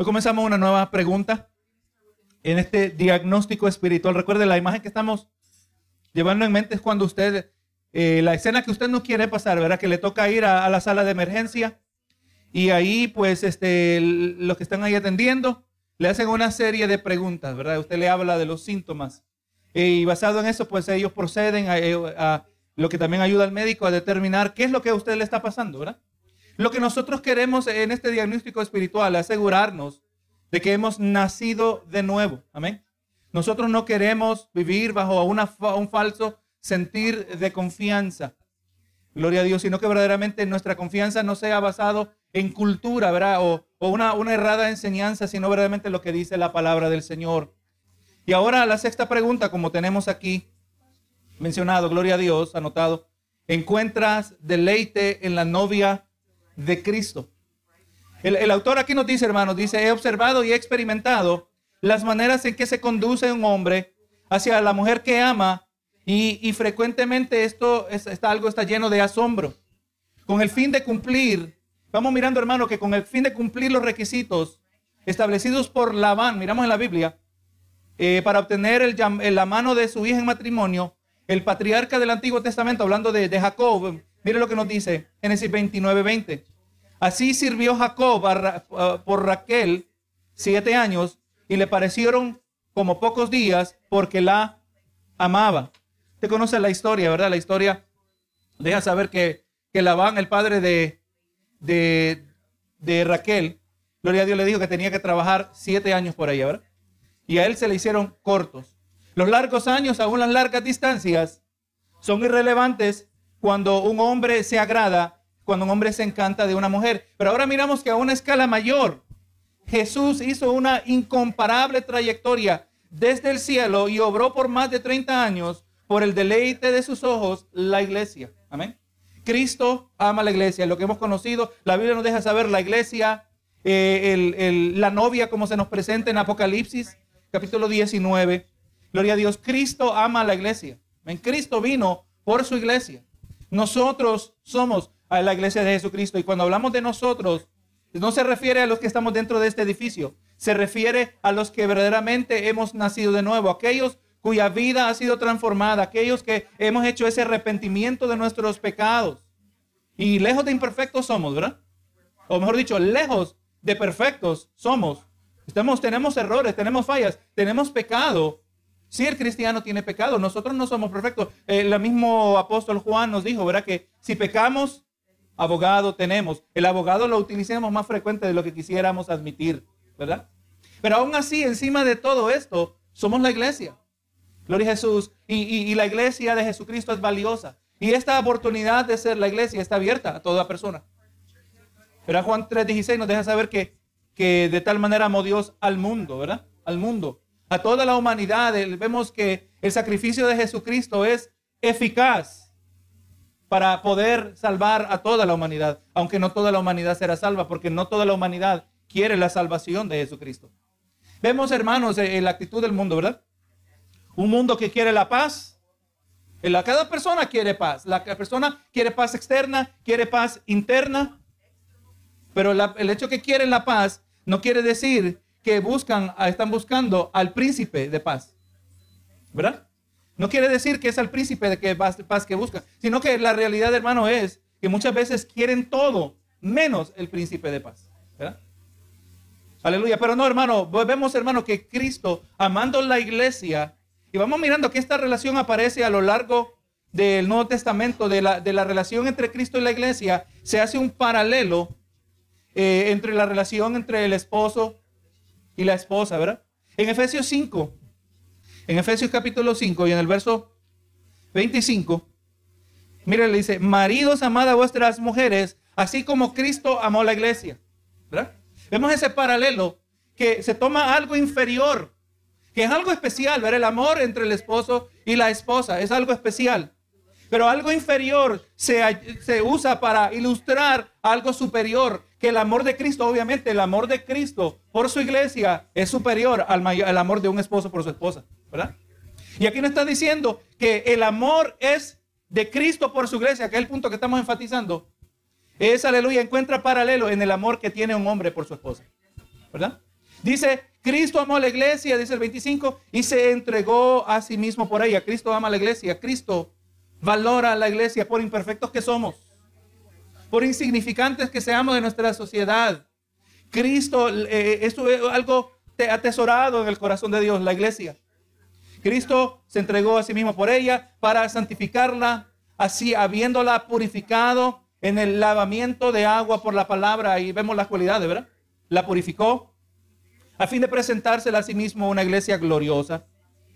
Hoy comenzamos una nueva pregunta en este diagnóstico espiritual. Recuerde, la imagen que estamos llevando en mente es cuando usted, eh, la escena que usted no quiere pasar, ¿verdad? Que le toca ir a, la sala de emergencia y ahí, pues, este, los que están ahí atendiendo le hacen una serie de preguntas, ¿verdad? Usted le habla de los síntomas eh, y basado en eso, pues ellos proceden a, eh, a lo que también ayuda al médico a determinar qué es lo que a usted le está pasando, ¿verdad? Lo que nosotros queremos en este diagnóstico espiritual es asegurarnos de que hemos nacido de nuevo. Amén. Nosotros no queremos vivir bajo un falso sentir de confianza. Gloria a Dios, sino que verdaderamente nuestra confianza no sea basado en cultura, ¿verdad? O, una errada enseñanza, sino verdaderamente lo que dice la palabra del Señor. Y ahora la sexta pregunta, como tenemos aquí mencionado, gloria a Dios, anotado, encuentras deleite en la novia de Cristo. El, autor aquí nos dice, hermanos, dice, he observado y he experimentado las maneras en que se conduce un hombre hacia la mujer que ama y, frecuentemente esto está, algo está lleno de asombro. Con el fin de cumplir, vamos mirando, hermano, que con el fin de cumplir los requisitos establecidos por Labán, miramos en la Biblia, eh, para obtener el, la mano de su hija en matrimonio, el patriarca del Antiguo Testamento, hablando de, de Jacob, mire lo que nos dice Génesis 29, 20. Así sirvió Jacob por Raquel siete años y le parecieron como pocos días porque la amaba. Usted conoce la historia, ¿verdad? La historia deja saber que, que Labán, el padre de, de, de Raquel, Gloria a Dios le dijo que tenía que trabajar siete años por ella, ¿verdad? Y a él se le hicieron cortos. Los largos años, aún las largas distancias, son irrelevantes cuando un hombre se agrada cuando un hombre se encanta de una mujer. Pero ahora miramos que a una escala mayor, Jesús hizo una incomparable trayectoria desde el cielo y obró por más de 30 años por el deleite de sus ojos la iglesia. Amén. Cristo ama la iglesia, lo que hemos conocido, la Biblia nos deja saber la iglesia, eh, la novia como se nos presenta en Apocalipsis, capítulo 19. Gloria a Dios, Cristo ama a la iglesia. En Cristo vino por su iglesia. Nosotros somos a la iglesia de Jesucristo. Y cuando hablamos de nosotros, no se refiere a los que estamos dentro de este edificio, se refiere a los que verdaderamente hemos nacido de nuevo, aquellos cuya vida ha sido transformada, aquellos que hemos hecho ese arrepentimiento de nuestros pecados. Y lejos de imperfectos somos, ¿verdad? O mejor dicho, lejos de perfectos somos. Estamos, tenemos errores, tenemos fallas, tenemos pecado. Si el cristiano tiene pecado, nosotros no somos perfectos. el mismo apóstol Juan nos dijo, ¿verdad? Que si pecamos, abogado tenemos. El abogado lo utilizamos más frecuente de lo que quisiéramos admitir, ¿verdad? Pero aún así, encima de todo esto, somos la iglesia. Gloria a Jesús. Y, la iglesia de Jesucristo es valiosa. Y esta oportunidad de ser la iglesia está abierta a toda persona. Pero Juan 3:16 nos deja saber que, que de tal manera amó Dios al mundo, ¿verdad? Al mundo, a toda la humanidad. Vemos que el sacrificio de Jesucristo es eficaz para poder salvar a toda la humanidad, aunque no toda la humanidad será salva, porque no toda la humanidad quiere la salvación de Jesucristo. Vemos, hermanos, eh, la actitud del mundo, ¿verdad? Un mundo que quiere la paz. Cada persona quiere paz. La persona quiere paz externa, quiere paz interna. Pero el hecho que quieren la paz no quiere decir que buscan, están buscando al príncipe de paz. ¿Verdad? No quiere decir que es al príncipe de que paz que busca, sino que la realidad, hermano, es que muchas veces quieren todo menos el príncipe de paz. Aleluya. Pero no, hermano, vemos, hermano, que Cristo, amando la iglesia, y vamos mirando que esta relación aparece a lo largo del Nuevo Testamento, de la, de la relación entre Cristo y la iglesia, se hace un paralelo eh, entre la relación entre el esposo y la esposa, ¿verdad? En Efesios 5, en Efesios capítulo 5 y en el verso 25, mire, le dice, maridos, amad a vuestras mujeres, así como Cristo amó la iglesia. ¿verdad? Vemos ese paralelo que se toma algo inferior, que es algo especial, ver el amor entre el esposo y la esposa, es algo especial. Pero algo inferior se, se, usa para ilustrar algo superior, que el amor de Cristo, obviamente, el amor de Cristo por su iglesia es superior al, al amor de un esposo por su esposa. Y aquí nos está diciendo que el amor es de Cristo por su iglesia, que es el punto que estamos enfatizando. Es, aleluya, encuentra paralelo en el amor que tiene un hombre por su esposa. ¿Verdad? Dice, Cristo amó a la iglesia, dice el 25, y se entregó a sí mismo por ella. Cristo ama a la iglesia. Cristo valora a la iglesia por imperfectos que somos, por insignificantes que seamos de nuestra sociedad. Cristo, eh, esto es algo atesorado en el corazón de Dios, la iglesia. Cristo se entregó a sí mismo por ella para santificarla, así habiéndola purificado en el lavamiento de agua por la palabra. Ahí vemos las cualidades, ¿verdad? La purificó a fin de presentársela a sí mismo una iglesia gloriosa,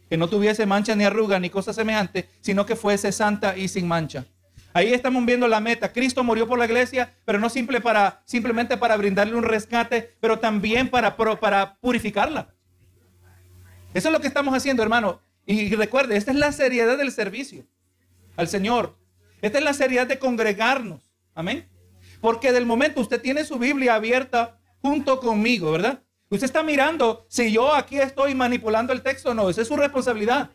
que no tuviese mancha ni arruga ni cosa semejante, sino que fuese santa y sin mancha. Ahí estamos viendo la meta. Cristo murió por la iglesia, pero no simple para, simplemente para brindarle un rescate, pero también para, para purificarla. Eso es lo que estamos haciendo, hermano. Y recuerde, esta es la seriedad del servicio al Señor. Esta es la seriedad de congregarnos. Amén. Porque del momento usted tiene su Biblia abierta junto conmigo, ¿verdad? Usted está mirando si yo aquí estoy manipulando el texto o no. Esa es su responsabilidad.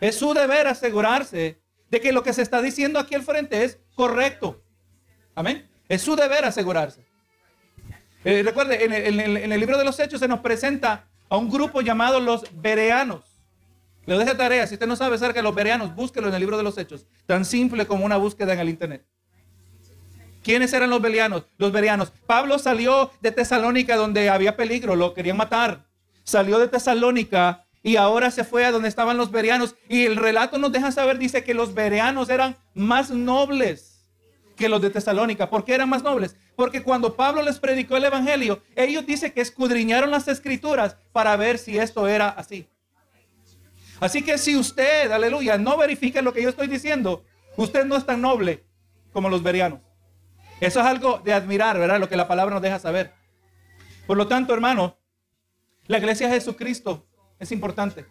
Es su deber asegurarse de que lo que se está diciendo aquí al frente es correcto. Amén. Es su deber asegurarse. Eh, recuerde, en el, en el, libro de los Hechos se nos presenta a un grupo llamado los Bereanos. Le dejo tarea, si usted no sabe acerca de los Bereanos, búsquelo en el libro de los Hechos. Tan simple como una búsqueda en el Internet. ¿Quiénes eran los belianos? Los belianos. Pablo salió de Tesalónica donde había peligro, lo querían matar. Salió de Tesalónica y ahora se fue a donde estaban los berianos. Y el relato nos deja saber, dice que los berianos eran más nobles que los de Tesalónica. ¿Por qué eran más nobles? Porque cuando Pablo les predicó el Evangelio, ellos dicen que escudriñaron las escrituras para ver si esto era así. Así que si usted, aleluya, no verifica lo que yo estoy diciendo, usted no es tan noble como los berianos. Eso es algo de admirar, ¿verdad? Lo que la palabra nos deja saber. Por lo tanto, hermano, la iglesia de Jesucristo es importante.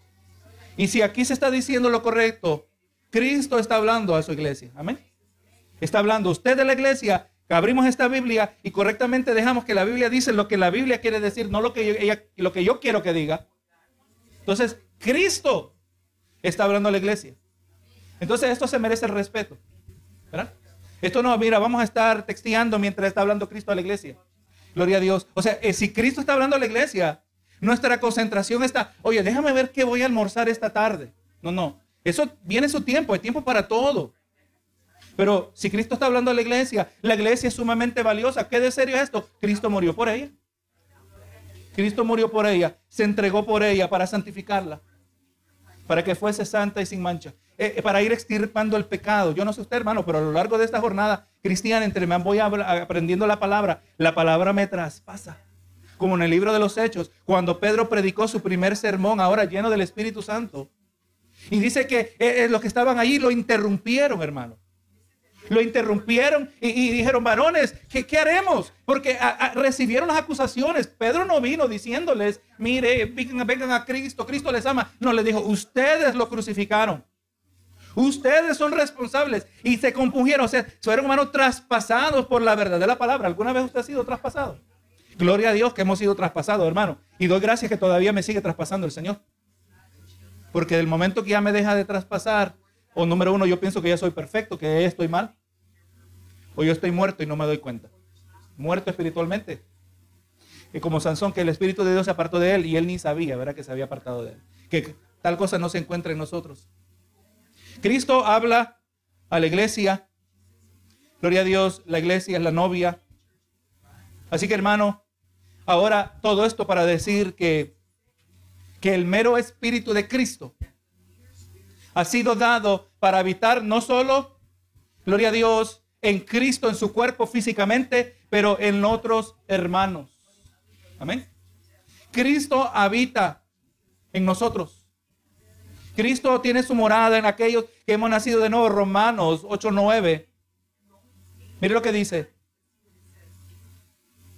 Y si aquí se está diciendo lo correcto, Cristo está hablando a su iglesia. Amén. Está hablando usted de la iglesia, abrimos esta Biblia y correctamente dejamos que la Biblia dice lo que la Biblia quiere decir, no lo que yo, lo que yo quiero que diga. Entonces, Cristo está hablando a la iglesia. Entonces, esto se merece el respeto. ¿Verdad? Esto no, mira, vamos a estar texteando mientras está hablando Cristo a la iglesia. Gloria a Dios. O sea, eh, si Cristo está hablando a la iglesia, nuestra concentración está, oye, déjame ver qué voy a almorzar esta tarde. No, no. Eso viene su tiempo, hay tiempo para todo. Pero si Cristo está hablando a la iglesia, la iglesia es sumamente valiosa. ¿Qué de serio es esto? Cristo murió por ella. Cristo murió por ella, se entregó por ella para santificarla, para que fuese santa y sin mancha. Eh, para ir extirpando el pecado. Yo no sé usted, hermano, pero a lo largo de esta jornada cristiana, entre más voy aprendiendo la palabra, la palabra me traspasa. Como en el libro de los Hechos, cuando Pedro predicó su primer sermón, ahora lleno del Espíritu Santo. Y dice que eh, eh, los que estaban allí lo interrumpieron, hermano. Lo interrumpieron y, dijeron, varones, ¿qué, haremos? Porque recibieron las acusaciones. Pedro no vino diciéndoles, mire, vengan, vengan a Cristo, Cristo les ama. No, les dijo, ustedes lo crucificaron. Ustedes son responsables y se compungieron, o sea, fueron hermanos traspasados por la verdad de la palabra. ¿Alguna vez usted ha sido traspasado? Gloria a Dios que hemos sido traspasados, hermano. Y doy gracias que todavía me sigue traspasando el Señor. Porque del momento que ya me deja de traspasar, o número uno, yo pienso que ya soy perfecto, que estoy mal, o yo estoy muerto y no me doy cuenta. Muerto espiritualmente. Y como Sansón, que el Espíritu de Dios se apartó de él y él ni sabía, ¿verdad? Que se había apartado de él. Que tal cosa no se encuentra en nosotros. Cristo habla a la iglesia. Gloria a Dios, la iglesia es la novia. Así que hermano, ahora todo esto para decir que, que el mero espíritu de Cristo ha sido dado para habitar no solo, gloria a Dios, en Cristo, en su cuerpo físicamente, pero en otros hermanos. Amén. Cristo habita en nosotros. Cristo tiene su morada en aquellos que hemos nacido de nuevo. Romanos 8:9. Mire lo que dice.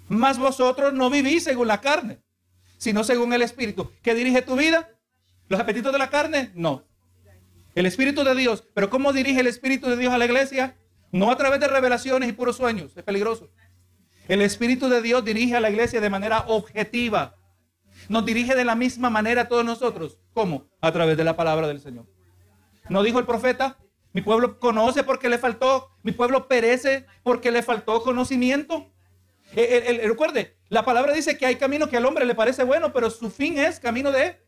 Mas vosotros no vivís según la carne, sino según el Espíritu. ¿Qué dirige tu vida? ¿Los apetitos de la carne? No. El Espíritu de Dios. Pero ¿cómo dirige el Espíritu de Dios a la iglesia? No a través de revelaciones y puros sueños. Es peligroso. El Espíritu de Dios dirige a la iglesia de manera objetiva nos dirige de la misma manera a todos nosotros. ¿Cómo? A través de la palabra del Señor. ¿No dijo el profeta? Mi pueblo conoce porque le faltó, mi pueblo perece porque le faltó conocimiento. recuerde, la palabra dice que hay camino que al hombre le parece bueno, pero su fin es camino de,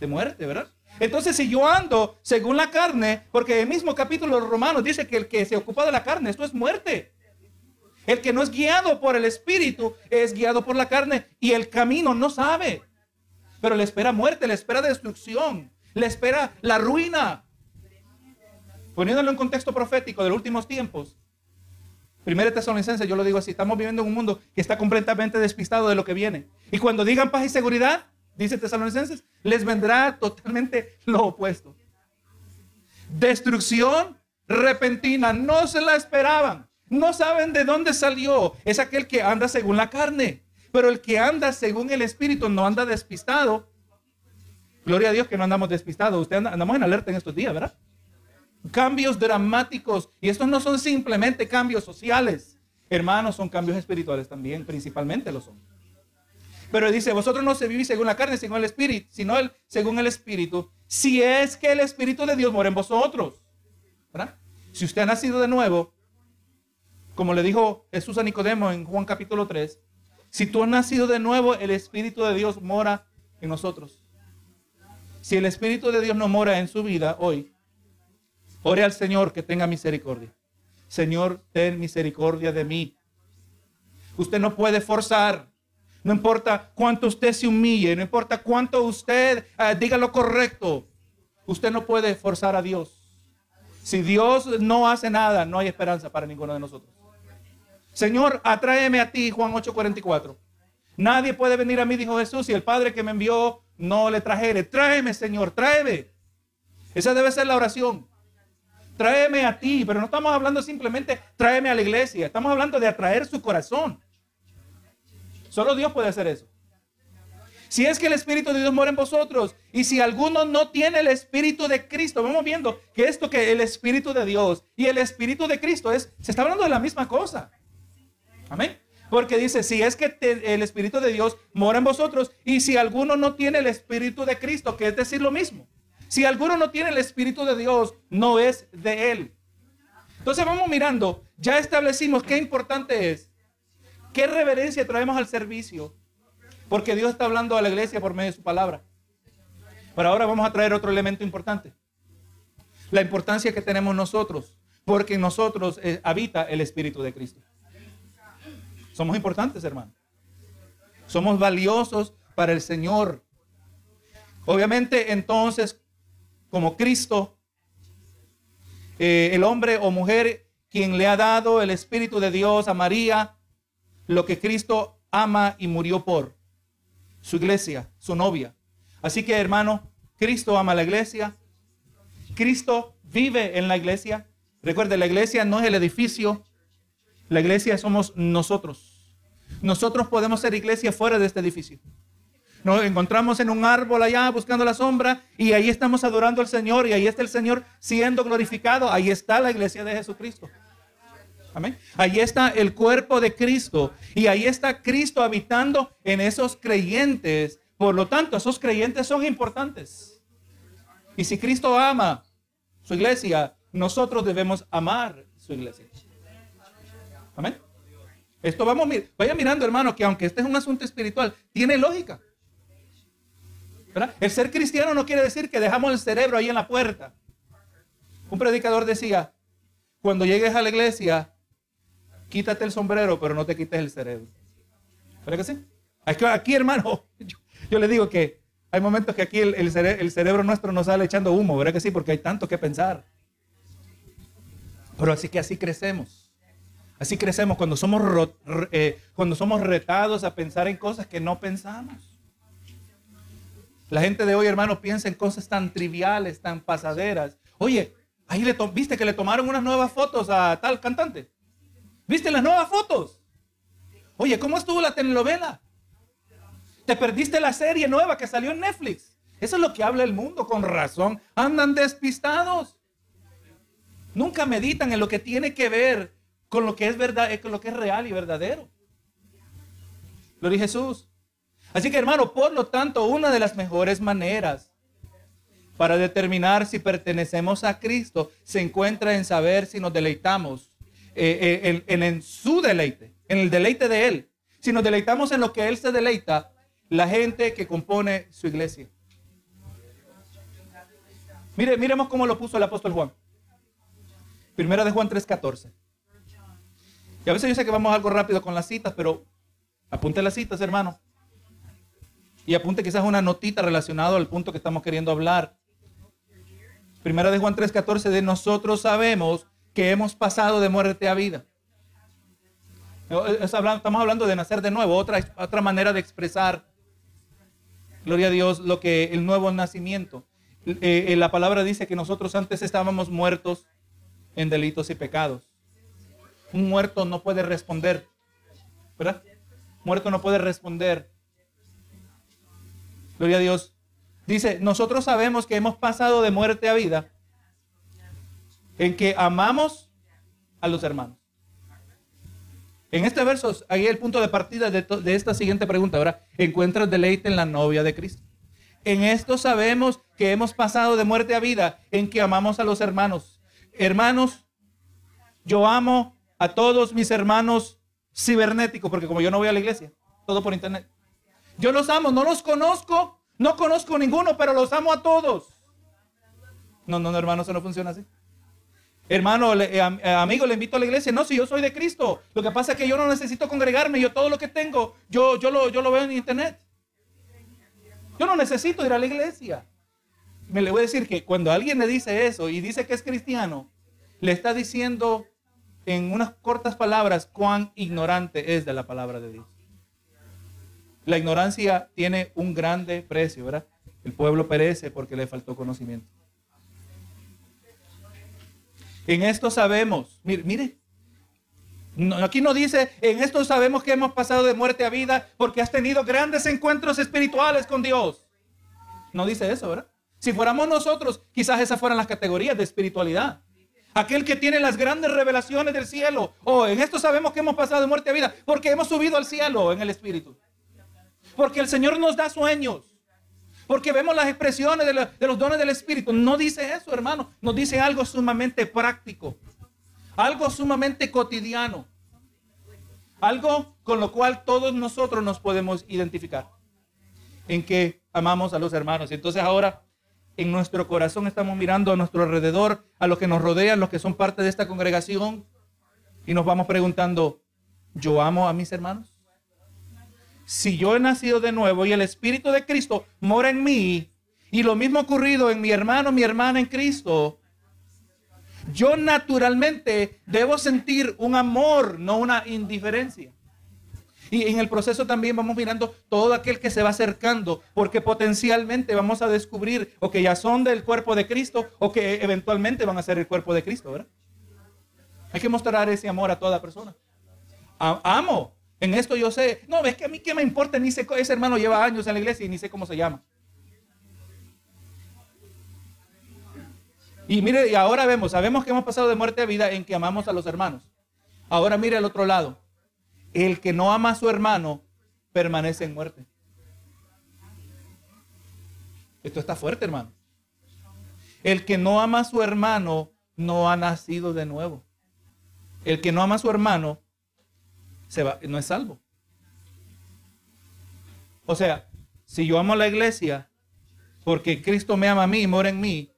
de muerte, ¿verdad? Entonces, si yo ando según la carne, porque el mismo capítulo de Romanos dice que el que se ocupa de la carne, esto es muerte. El que no es guiado por el Espíritu es guiado por la carne y el camino no sabe. Pero le espera muerte, le espera destrucción, le espera la ruina. Poniéndolo en contexto profético de los últimos tiempos. Primera Tesalonicense, yo lo digo así, estamos viviendo en un mundo que está completamente despistado de lo que viene. Y cuando digan paz y seguridad, dice Tesalonicenses, les vendrá totalmente lo opuesto. Destrucción repentina, no se la esperaban. No saben de dónde salió. Es aquel que anda según la carne. Pero el que anda según el Espíritu no anda despistado. Gloria a Dios que no andamos despistados. Usted andamos en alerta en estos días, ¿verdad? Cambios dramáticos. Y estos no son simplemente cambios sociales. Hermanos, son cambios espirituales también. Principalmente lo son. Pero dice, vosotros no se vivís según la carne, según el Espíritu, sino según el Espíritu. Si es que el Espíritu de Dios mora en vosotros. ¿verdad? Si usted ha nacido de nuevo, como le dijo Jesús a Nicodemo en Juan capítulo 3, si tú has nacido de nuevo, el Espíritu de Dios mora en nosotros. Si el Espíritu de Dios no mora en su vida hoy, ore al Señor que tenga misericordia. Señor, ten misericordia de mí. Usted no puede forzar. No importa cuánto usted se humille, no importa cuánto usted eh, diga lo correcto. Usted no puede forzar a Dios. Si Dios no hace nada, no hay esperanza para ninguno de nosotros. Señor, atráeme a ti, Juan 8:44. Nadie puede venir a mí, dijo Jesús, si el Padre que me envió no le trajere. Tráeme, Señor, tráeme. Esa debe ser la oración. Tráeme a ti, pero no estamos hablando simplemente tráeme a la iglesia. Estamos hablando de atraer su corazón. Solo Dios puede hacer eso. Si es que el Espíritu de Dios mora en vosotros y si alguno no tiene el Espíritu de Cristo, vamos viendo que esto que el Espíritu de Dios y el Espíritu de Cristo es, se está hablando de la misma cosa. Amén. Porque dice, si es que el Espíritu de Dios mora en vosotros y si alguno no tiene el Espíritu de Cristo, que es decir lo mismo. Si alguno no tiene el Espíritu de Dios, no es de él. Entonces vamos mirando, ya establecimos qué importante es, qué reverencia traemos al servicio, porque Dios está hablando a la iglesia por medio de su palabra. Pero ahora vamos a traer otro elemento importante, la importancia que tenemos nosotros, porque en nosotros eh, habita el Espíritu de Cristo. Somos importantes, hermano. Somos valiosos para el Señor. Obviamente, entonces, como Cristo, eh, el hombre o mujer quien le ha dado el Espíritu de Dios a María, lo que Cristo ama y murió por, su iglesia, su novia. Así que, hermano, Cristo ama la iglesia. Cristo vive en la iglesia. Recuerde, la iglesia no es el edificio, la iglesia somos nosotros. Nosotros podemos ser iglesia fuera de este edificio. Nos encontramos en un árbol allá buscando la sombra y ahí estamos adorando al Señor y ahí está el Señor siendo glorificado. Ahí está la iglesia de Jesucristo. Amén. Ahí está el cuerpo de Cristo y ahí está Cristo habitando en esos creyentes. Por lo tanto, esos creyentes son importantes. Y si Cristo ama su iglesia, nosotros debemos amar su iglesia. Amén. Esto vamos, vaya mirando, hermano, que aunque este es un asunto espiritual, tiene lógica. El ser cristiano no quiere decir que dejamos el cerebro ahí en la puerta. Un predicador decía, cuando llegues a la iglesia, quítate el sombrero, pero no te quites el cerebro. ¿Verdad que sí? Aquí, hermano, yo, le digo que hay momentos que aquí el, el, cerebro nuestro nos sale echando humo, ¿verdad que sí? Porque hay tanto que pensar. Pero así que así crecemos. Así crecemos cuando somos, eh, cuando somos retados a pensar en cosas que no pensamos. La gente de hoy, hermano, piensa en cosas tan triviales, tan pasaderas. Oye, ahí le viste que le tomaron unas nuevas fotos a tal cantante. ¿Viste las nuevas fotos? Oye, ¿cómo estuvo la telenovela? Te perdiste la serie nueva que salió en Netflix. Eso es lo que habla el mundo, con razón. Andan despistados. Nunca meditan en lo que tiene que ver con lo que es verdad, con lo que es real y verdadero. Lo dijo Jesús. Así que hermano, por lo tanto, una de las mejores maneras para determinar si pertenecemos a Cristo se encuentra en saber si nos deleitamos eh, eh, en, su deleite, en el deleite de Él. Si nos deleitamos en lo que Él se deleita, la gente que compone su iglesia. Mire, miremos cómo lo puso el apóstol Juan. Primera de Juan 3:14. Y a veces yo sé que vamos algo rápido con las citas, pero apunte las citas, hermano. Y apunte quizás una notita relacionada al punto que estamos queriendo hablar. Primera de Juan 3:14 de nosotros sabemos que hemos pasado de muerte a vida. Estamos hablando de nacer de nuevo, otra, otra manera de expresar, gloria a Dios, lo que el nuevo nacimiento. Eh, eh, la palabra dice que nosotros antes estábamos muertos en delitos y pecados. Un muerto no puede responder, ¿verdad? Muerto no puede responder. Gloria a Dios. Dice, nosotros sabemos que hemos pasado de muerte a vida en que amamos a los hermanos. En este verso, ahí el punto de partida de, esta siguiente pregunta, ¿verdad? ¿Encuentras deleite en la novia de Cristo? En esto sabemos que hemos pasado de muerte a vida, en que amamos a los hermanos. Hermanos, yo amo a todos mis hermanos cibernéticos, porque como yo no voy a la iglesia, todo por internet. Yo los amo, no los conozco, no conozco ninguno, pero los amo a todos. No, no, no, hermano, eso no funciona así. Hermano, eh, eh, amigo, le invito a la iglesia. No, si yo soy de Cristo. Lo que pasa es que yo no necesito congregarme. Yo todo lo que tengo, yo, yo, lo, yo lo veo en internet. Yo no necesito ir a la iglesia. Me le voy a decir que cuando alguien le dice eso y dice que es cristiano, le está diciendo en unas cortas palabras cuán ignorante es de la palabra de Dios. La ignorancia tiene un grande precio, ¿verdad? El pueblo perece porque le faltó conocimiento. En esto sabemos, mire, mire aquí no dice, en esto sabemos que hemos pasado de muerte a vida porque has tenido grandes encuentros espirituales con Dios. No dice eso, ¿verdad? Si fuéramos nosotros, quizás esas fueran las categorías de espiritualidad. Aquel que tiene las grandes revelaciones del cielo. O oh, en esto sabemos que hemos pasado de muerte a vida porque hemos subido al cielo en el espíritu. Porque el Señor nos da sueños. Porque vemos las expresiones de, los dones del espíritu. No dice eso, hermano. Nos dice algo sumamente práctico. Algo sumamente cotidiano. Algo con lo cual todos nosotros nos podemos identificar. En que amamos a los hermanos. Entonces ahora en nuestro corazón estamos mirando a nuestro alrededor, a los que nos rodean, los que son parte de esta congregación. Y nos vamos preguntando, ¿yo amo a mis hermanos? Si yo he nacido de nuevo y el Espíritu de Cristo mora en mí, y lo mismo ocurrido en mi hermano, mi hermana en Cristo, yo naturalmente debo sentir un amor, no una indiferencia. Y en el proceso también vamos mirando todo aquel que se va acercando, porque potencialmente vamos a descubrir o que ya son del cuerpo de Cristo o que eventualmente van a ser el cuerpo de Cristo, ¿verdad? Hay que mostrar ese amor a toda persona. amo. En esto yo sé. No, es que a mí qué me importa, ni sé, ese hermano lleva años en la iglesia y ni sé cómo se llama. Y mire, y ahora vemos, sabemos que hemos pasado de muerte a vida en que amamos a los hermanos. Ahora mire al otro lado. El que no ama a su hermano permanece en muerte. Esto está fuerte, hermano. El que no ama a su hermano no ha nacido de nuevo. El que no ama a su hermano no es salvo. O sea, si yo amo a la iglesia porque Cristo me ama a mí y mora en mí,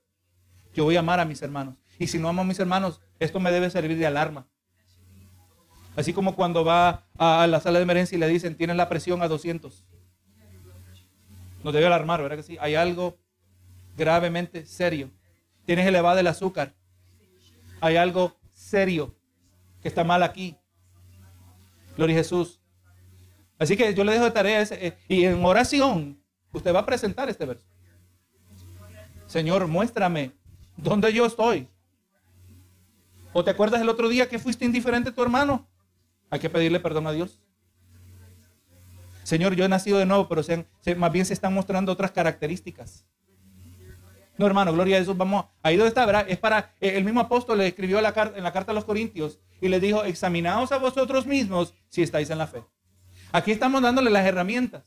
yo voy a amar a mis hermanos. Y si no amo a mis hermanos, esto me debe servir de alarma. Así como cuando va a la sala de emergencia y le dicen, tienen la presión a 200. Nos debe alarmar, ¿verdad que sí? Hay algo gravemente serio. Tienes elevado el azúcar. Hay algo serio que está mal aquí. Gloria a Jesús. Así que yo le dejo de tarea eh, y en oración usted va a presentar este verso. Señor, muéstrame ¿Dónde yo estoy? ¿O te acuerdas el otro día que fuiste indiferente tu hermano? Hay que pedirle perdón a Dios. Señor, yo he nacido de nuevo, pero más bien se están mostrando otras características. No, hermano, gloria a Jesús. Vamos, ahí donde está, ¿verdad? Es para, eh, el mismo apóstol le escribió la en la carta a los Corintios y le dijo, examinaos a vosotros mismos si estáis en la fe. Aquí estamos dándole las herramientas.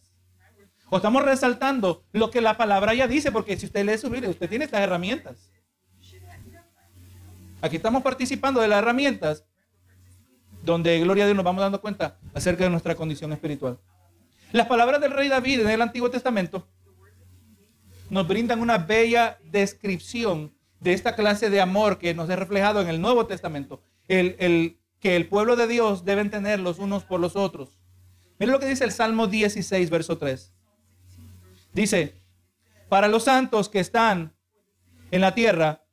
O estamos resaltando lo que la palabra ya dice, porque si usted lee su Biblia, usted tiene estas herramientas. Aquí estamos participando de las herramientas donde, gloria a Dios, nos vamos dando cuenta acerca de nuestra condición espiritual. Las palabras del rey David en el Antiguo Testamento nos brindan una bella descripción de esta clase de amor que nos es reflejado en el Nuevo Testamento. El, que el pueblo de Dios deben tener los unos por los otros. Mira lo que dice el Salmo 16, verso 3. Dice, para los santos que están en la tierra,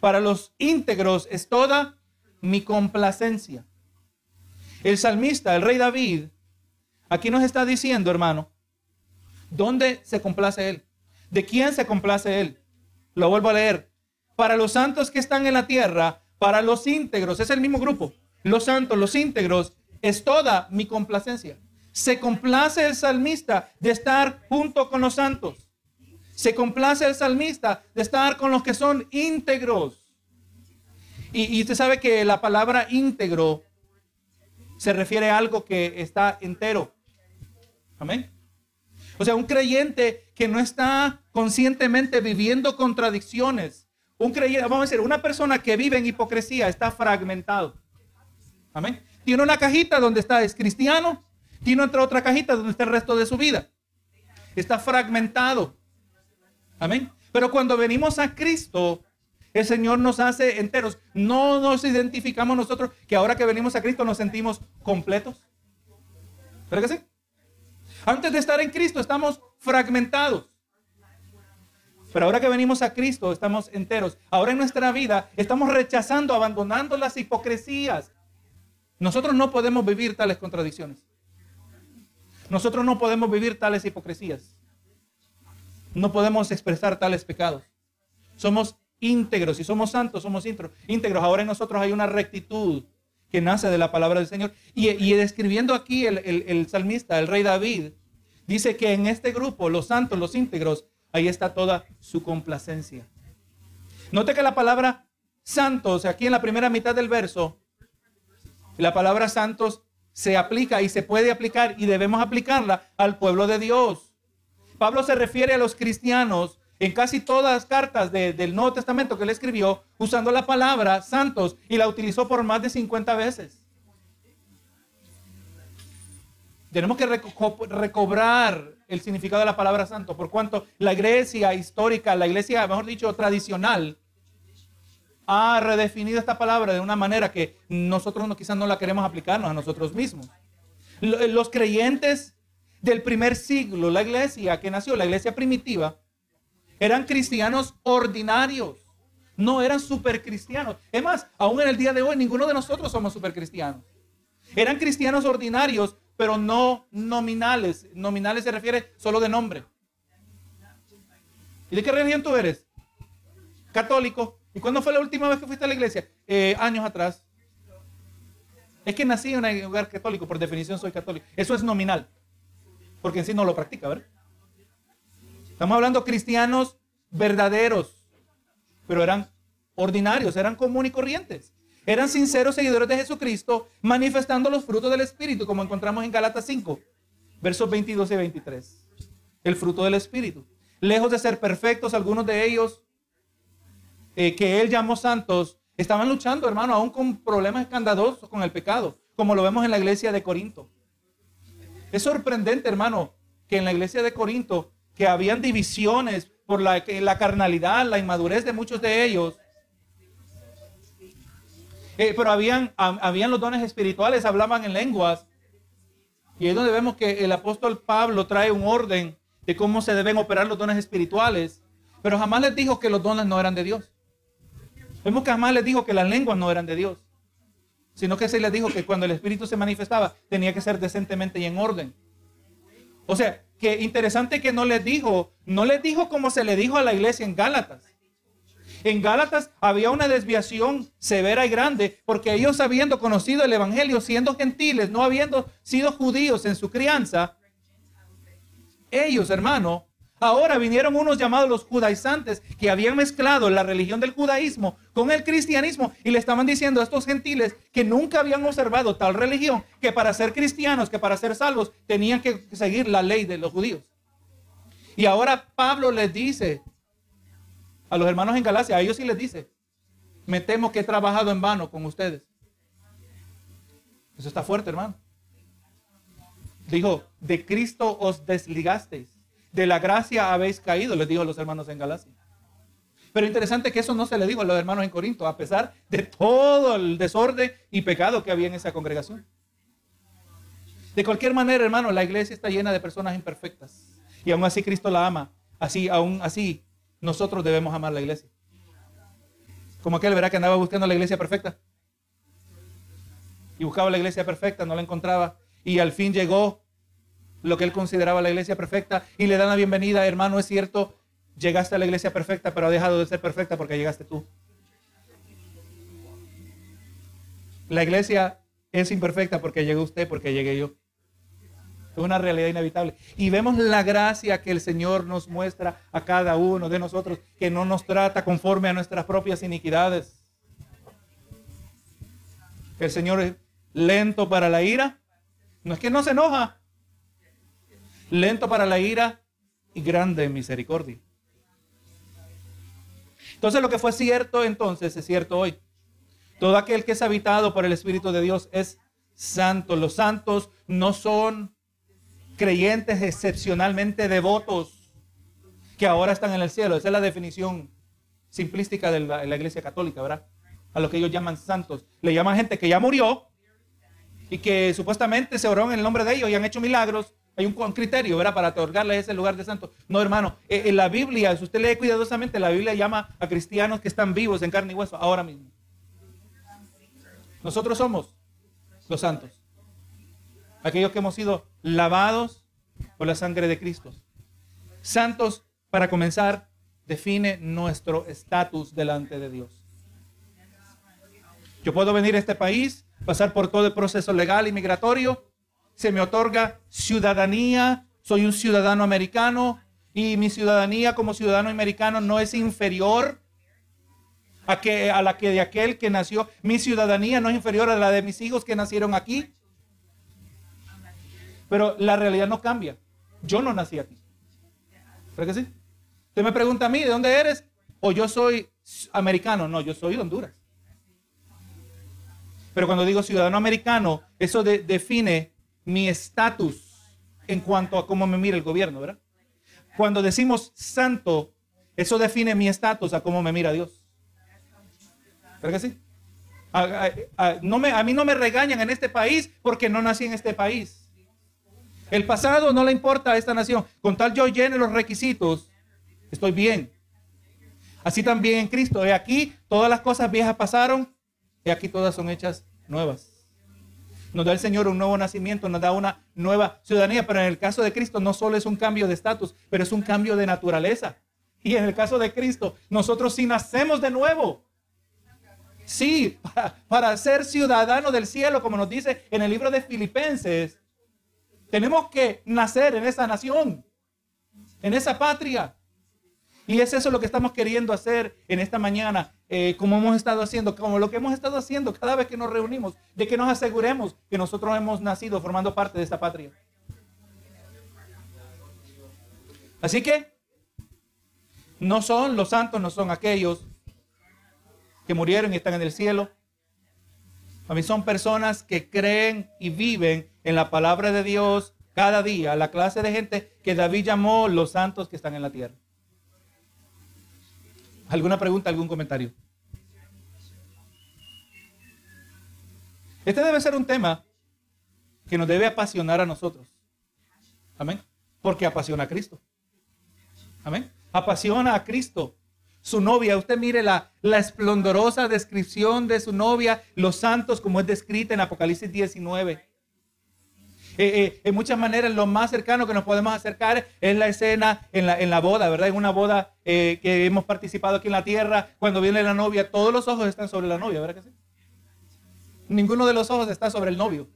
para los íntegros es toda mi complacencia. El salmista, el rey David, aquí nos está diciendo, hermano, ¿dónde se complace él? ¿De quién se complace él? Lo vuelvo a leer. Para los santos que están en la tierra, para los íntegros, es el mismo grupo. Los santos, los íntegros, es toda mi complacencia. Se complace el salmista de estar junto con los santos. Se complace el salmista de estar con los que son íntegros. Y, usted sabe que la palabra íntegro se refiere a algo que está entero. Amén. O sea, un creyente que no está conscientemente viviendo contradicciones. Un creyente, vamos a decir, una persona que vive en hipocresía está fragmentado. Amén. Tiene una cajita donde está es cristiano, tiene otra, otra cajita donde está el resto de su vida. Está fragmentado. Amén. Pero cuando venimos a Cristo, el Señor nos hace enteros. No nos identificamos nosotros que ahora que venimos a Cristo nos sentimos completos. ¿Verdad que sí? Antes de estar en Cristo estamos fragmentados. Pero ahora que venimos a Cristo estamos enteros. Ahora en nuestra vida estamos rechazando, abandonando las hipocresías. Nosotros no podemos vivir tales contradicciones. Nosotros no podemos vivir tales hipocresías. No podemos expresar tales pecados. Somos íntegros. Si somos santos, somos íntegros. Ahora en nosotros hay una rectitud que nace de la palabra del Señor. Y, describiendo aquí el, el salmista, el rey David, dice que en este grupo, los santos, los íntegros, ahí está toda su complacencia. Note que la palabra santos, aquí en la primera mitad del verso, la palabra santos se aplica y se puede aplicar y debemos aplicarla al pueblo de Dios. Pablo se refiere a los cristianos en casi todas las cartas del Nuevo Testamento que él escribió usando la palabra santos y la utilizó por más de 50 veces. Tenemos que recobrar el significado de la palabra santo, por cuanto la iglesia histórica, la iglesia, mejor dicho, tradicional, ha redefinido esta palabra de una manera que nosotros no, quizás no la queremos aplicarnos a nosotros mismos. Los creyentes del primer siglo, la iglesia que nació, la iglesia primitiva, eran cristianos ordinarios, no eran supercristianos. Es más, aún en el día de hoy ninguno de nosotros somos supercristianos. Eran cristianos ordinarios, pero no nominales. Nominales se refiere solo de nombre. ¿Y de qué religión tú eres? Católico. ¿Y cuándo fue la última vez que fuiste a la iglesia? Eh, años atrás. Es que nací en un lugar católico, por definición soy católico. Eso es nominal, porque en sí no lo practica, ¿verdad? Estamos hablando cristianos verdaderos, pero eran ordinarios, eran comunes y corrientes. Eran sinceros seguidores de Jesucristo, manifestando los frutos del Espíritu, como encontramos en Galatas 5, versos 22 y 23. El fruto del Espíritu. Lejos de ser perfectos, algunos de ellos eh, que él llamó santos, estaban luchando, hermano, aún con problemas escandalosos con el pecado, como lo vemos en la iglesia de Corinto. Es sorprendente, hermano, que en la iglesia de Corinto, que habían divisiones por la, la carnalidad, la inmadurez de muchos de ellos, eh, pero habían, los dones espirituales, hablaban en lenguas. Y es donde vemos que el apóstol Pablo trae un orden de cómo se deben operar los dones espirituales, pero jamás les dijo que los dones no eran de Dios. Vemos que jamás les dijo que las lenguas no eran de Dios, sino que se les dijo que cuando el Espíritu se manifestaba tenía que ser decentemente y en orden. O sea, que interesante que no les dijo, no les dijo como se le dijo a la iglesia en Gálatas. En Gálatas había una desviación severa y grande porque ellos habiendo conocido el Evangelio, siendo gentiles, no habiendo sido judíos en su crianza, ellos, hermano, Ahora vinieron unos llamados los judaizantes que habían mezclado la religión del judaísmo con el cristianismo y le estaban diciendo a estos gentiles que nunca habían observado tal religión que para ser cristianos, que para ser salvos, tenían que seguir la ley de los judíos. Y ahora Pablo les dice a los hermanos en Galacia, a ellos sí les dice, me temo que he trabajado en vano con ustedes. Eso está fuerte, hermano. Dijo, de Cristo os desligasteis, de la gracia habéis caído, les dijo a los hermanos en Galacia. Pero interesante que eso no se le dijo a los hermanos en Corinto, a pesar de todo el desorden y pecado que había en esa congregación. De cualquier manera, hermano, la iglesia está llena de personas imperfectas. Y aún así Cristo la ama. Así, aún así, nosotros debemos amar la iglesia. Como aquel, verá que andaba buscando la iglesia perfecta. Y buscaba la iglesia perfecta, no la encontraba. Y al fin llegó lo que él consideraba la iglesia perfecta. Y le dan la bienvenida, hermano, es cierto, llegaste a la iglesia perfecta, pero ha dejado de ser perfecta porque llegaste tú. La iglesia es imperfecta porque llegó usted, porque llegué yo. Es una realidad inevitable. Y vemos la gracia que el Señor nos muestra a cada uno de nosotros, que no nos trata conforme a nuestras propias iniquidades. El Señor es lento para la ira. No es que no se enoja. Lento para la ira y grande en misericordia. Entonces lo que fue cierto entonces es cierto hoy. Todo aquel que es habitado por el Espíritu de Dios es santo. Los santos no son creyentes excepcionalmente devotos que ahora están en el cielo. Esa es la definición simplística de la, iglesia católica, ¿verdad? A lo que ellos llaman santos. Le llaman gente que ya murió y que supuestamente se oró en el nombre de ellos y han hecho milagros. Hay un, criterio, ¿verdad? Para otorgarle ese lugar de santo. No, hermano. Eh, en la Biblia, si usted lee cuidadosamente, la Biblia llama a cristianos que están vivos en carne y hueso ahora mismo. Nosotros somos los santos. Aquellos que hemos sido lavados por la sangre de Cristo. Santos, para comenzar, define nuestro estatus delante de Dios. Yo puedo venir a este país, pasar por todo el proceso legal y migratorio, se me otorga ciudadanía, soy un ciudadano americano y mi ciudadanía como ciudadano americano no es inferior a, que, a la que de aquel que nació. Mi ciudadanía no es inferior a la de mis hijos que nacieron aquí. Pero la realidad no cambia. Yo no nací aquí. ¿Verdad sí? Usted me pregunta a mí, ¿de dónde eres? O yo soy americano. No, yo soy de Honduras. Pero cuando digo ciudadano americano, eso define mi estatus en cuanto a cómo me mira el gobierno, ¿verdad? Cuando decimos santo, eso define mi estatus a cómo me mira Dios. ¿Verdad que sí? no me, a mí no me regañan en este país porque no nací en este país. El pasado no le importa a esta nación. Con tal yo llene los requisitos, estoy bien. Así también en Cristo. He aquí, todas las cosas viejas pasaron. He aquí, todas son hechas nuevas. Nos da el Señor un nuevo nacimiento, nos da una nueva ciudadanía. Pero en el caso de Cristo no solo es un cambio de estatus, pero es un cambio de naturaleza. Y en el caso de Cristo, nosotros sí nacemos de nuevo. Sí, para, para ser ciudadano del cielo, como nos dice en el libro de Filipenses, tenemos que nacer en esa nación, en esa patria. Y es eso lo que estamos queriendo hacer en esta mañana, eh, como hemos estado haciendo, como lo que hemos estado haciendo cada vez que nos reunimos, de que nos aseguremos que nosotros hemos nacido formando parte de esta patria. Así que no son los santos, no son aquellos que murieron y están en el cielo. Mí son personas que creen y viven en la palabra de Dios cada día, la clase de gente que David llamó los santos que están en la tierra. ¿Alguna pregunta, algún comentario? Este debe ser un tema que nos debe apasionar a nosotros. Amén. Porque apasiona a Cristo. Amén. Apasiona a Cristo. Su novia, usted mire la, la esplendorosa descripción de su novia, los santos, como es descrita en Apocalipsis 19. Eh, eh, en muchas maneras lo más cercano que nos podemos acercar es la escena en la, boda, ¿verdad? En una boda eh, que hemos participado aquí en la tierra, cuando viene la novia, todos los ojos están sobre la novia, ¿verdad que sí? Ninguno de los ojos está sobre el novio.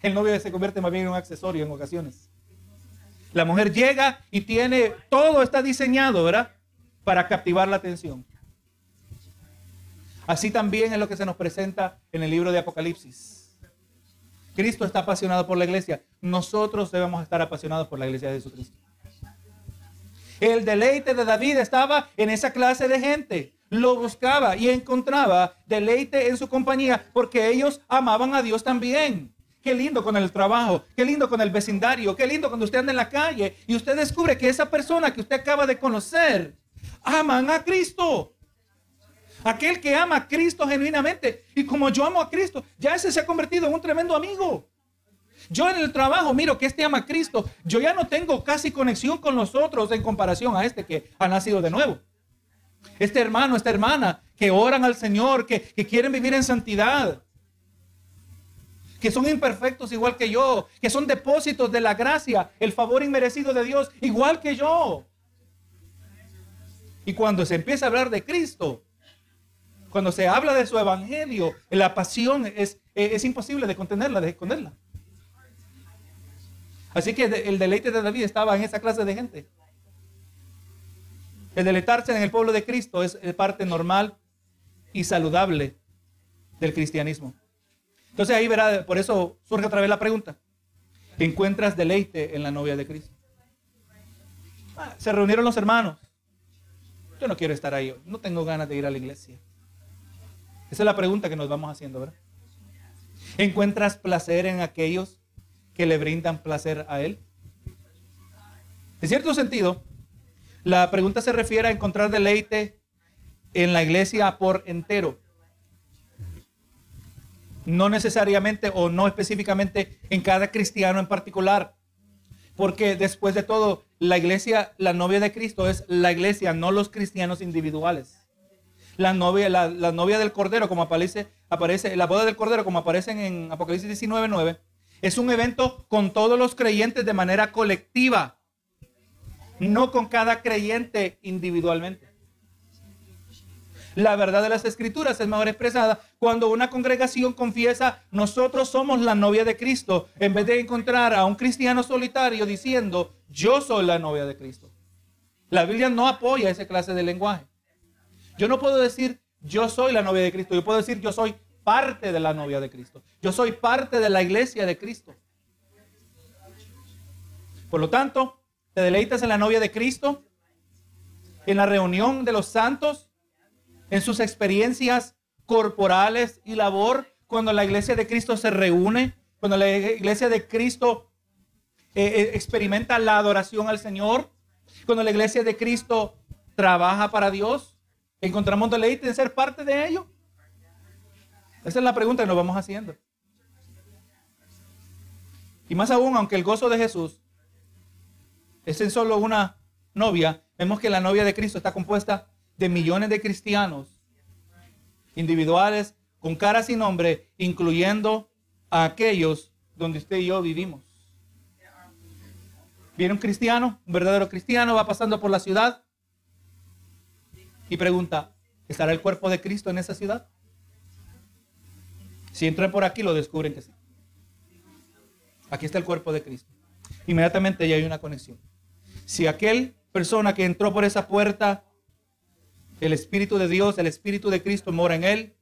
El novio se convierte más bien en un accesorio en ocasiones. La mujer llega y tiene, todo está diseñado, ¿verdad? Para captivar la atención. Así también es lo que se nos presenta en el libro de Apocalipsis. Cristo está apasionado por la iglesia. Nosotros debemos estar apasionados por la iglesia de Jesucristo. El deleite de David estaba en esa clase de gente. lo buscaba y encontraba deleite en su compañía porque ellos amaban a Dios también. Qué lindo con el trabajo, qué lindo con el vecindario, qué lindo cuando usted anda en la calle y usted descubre que esa persona que usted acaba de conocer aman a Cristo. Aquel que ama a Cristo genuinamente. Y como yo amo a Cristo, ya ese se ha convertido en un tremendo amigo. Yo en el trabajo miro que este ama a Cristo. Yo ya no tengo casi conexión con los otros en comparación a este que ha nacido de nuevo. Este hermano, esta hermana que oran al Señor, que, que quieren vivir en santidad que son imperfectos igual que yo, que son depósitos de la gracia, el favor inmerecido de Dios igual que yo. Y cuando se empieza a hablar de Cristo, cuando se habla de su evangelio, la pasión es, es imposible de contenerla, de esconderla. Así que el deleite de David estaba en esa clase de gente. El deleitarse en el pueblo de Cristo es parte normal y saludable del cristianismo. Entonces ahí verá, por eso surge otra vez la pregunta. ¿Encuentras deleite en la novia de Cristo? Ah, se reunieron los hermanos. Yo no quiero estar ahí, no tengo ganas de ir a la iglesia. Esa es la pregunta que nos vamos haciendo, ¿verdad? ¿Encuentras placer en aquellos que le brindan placer a Él? En cierto sentido, la pregunta se refiere a encontrar deleite en la iglesia por entero no necesariamente o no específicamente en cada cristiano en particular. Porque después de todo, la iglesia, la novia de Cristo es la iglesia, no los cristianos individuales. La novia, del Cordero, como aparece, aparece, la boda del Cordero, como aparece en Apocalipsis 19, es un evento con todos los creyentes de manera colectiva, no con cada creyente individualmente. La verdad de las escrituras es mejor expresada cuando una congregación confiesa, nosotros somos la novia de Cristo, en vez de encontrar a un cristiano solitario diciendo, yo soy la novia de Cristo. La Biblia no apoya esa clase de lenguaje. Yo no puedo decir, yo soy la novia de Cristo. Yo puedo decir, yo soy parte de la novia de Cristo. Yo soy parte de la iglesia de Cristo. Por lo tanto, te deleitas en la novia de Cristo, en la reunión de los santos, en sus experiencias corporales y labor, cuando la iglesia de Cristo se reúne, cuando la iglesia de Cristo eh, eh, experimenta la adoración al Señor, cuando la iglesia de Cristo trabaja para Dios, encontramos deleite en ser parte de ello. Esa es la pregunta que nos vamos haciendo. Y más aún, aunque el gozo de Jesús es en solo una novia, vemos que la novia de Cristo está compuesta de millones de cristianos individuales con cara sin nombre, incluyendo a aquellos donde usted y yo vivimos. Viene un cristiano, un verdadero cristiano, va pasando por la ciudad y pregunta, ¿estará el cuerpo de Cristo en esa ciudad? Si entran por aquí, lo descubren que sí. Aquí está el cuerpo de Cristo. Inmediatamente ya hay una conexión. Si aquel persona que entró por esa puerta el Espíritu de Dios, el Espíritu de Cristo mora en él.